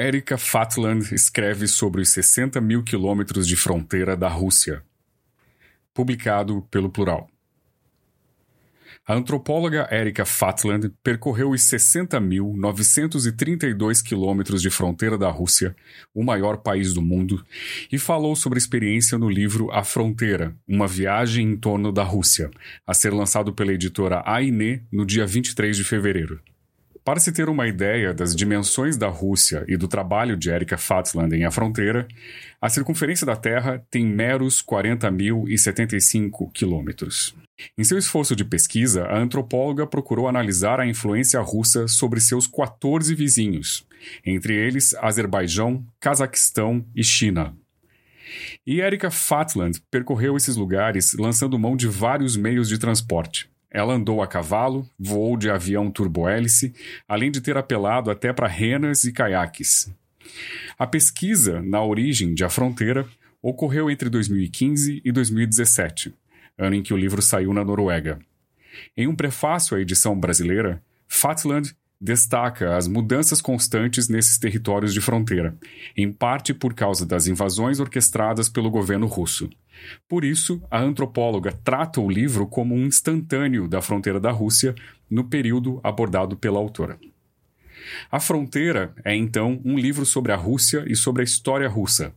Erika Fatland escreve sobre os 60 mil quilômetros de fronteira da Rússia. Publicado pelo Plural. A antropóloga Erika Fatland percorreu os 60.932 quilômetros de fronteira da Rússia, o maior país do mundo, e falou sobre a experiência no livro A Fronteira, uma viagem em torno da Rússia, a ser lançado pela editora AINE no dia 23 de fevereiro. Para se ter uma ideia das dimensões da Rússia e do trabalho de Erika Fatland em A Fronteira, a circunferência da Terra tem meros 40.075 quilômetros. Em seu esforço de pesquisa, a antropóloga procurou analisar a influência russa sobre seus 14 vizinhos, entre eles Azerbaijão, Cazaquistão e China. E Erika Fatland percorreu esses lugares lançando mão de vários meios de transporte. Ela andou a cavalo, voou de avião turbohélice, além de ter apelado até para renas e caiaques. A pesquisa na origem de A Fronteira ocorreu entre 2015 e 2017, ano em que o livro saiu na Noruega. Em um prefácio à edição brasileira, Fatland destaca as mudanças constantes nesses territórios de fronteira, em parte por causa das invasões orquestradas pelo governo russo. Por isso, a antropóloga trata o livro como um instantâneo da fronteira da Rússia no período abordado pela autora. A Fronteira é então um livro sobre a Rússia e sobre a história russa,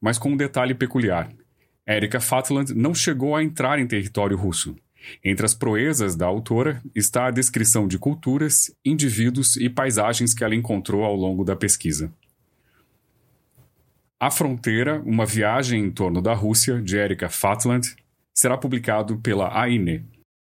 mas com um detalhe peculiar. Erika Fatland não chegou a entrar em território russo. Entre as proezas da autora está a descrição de culturas, indivíduos e paisagens que ela encontrou ao longo da pesquisa. A Fronteira, uma viagem em torno da Rússia, de Erika Fatland, será publicado pela AINE.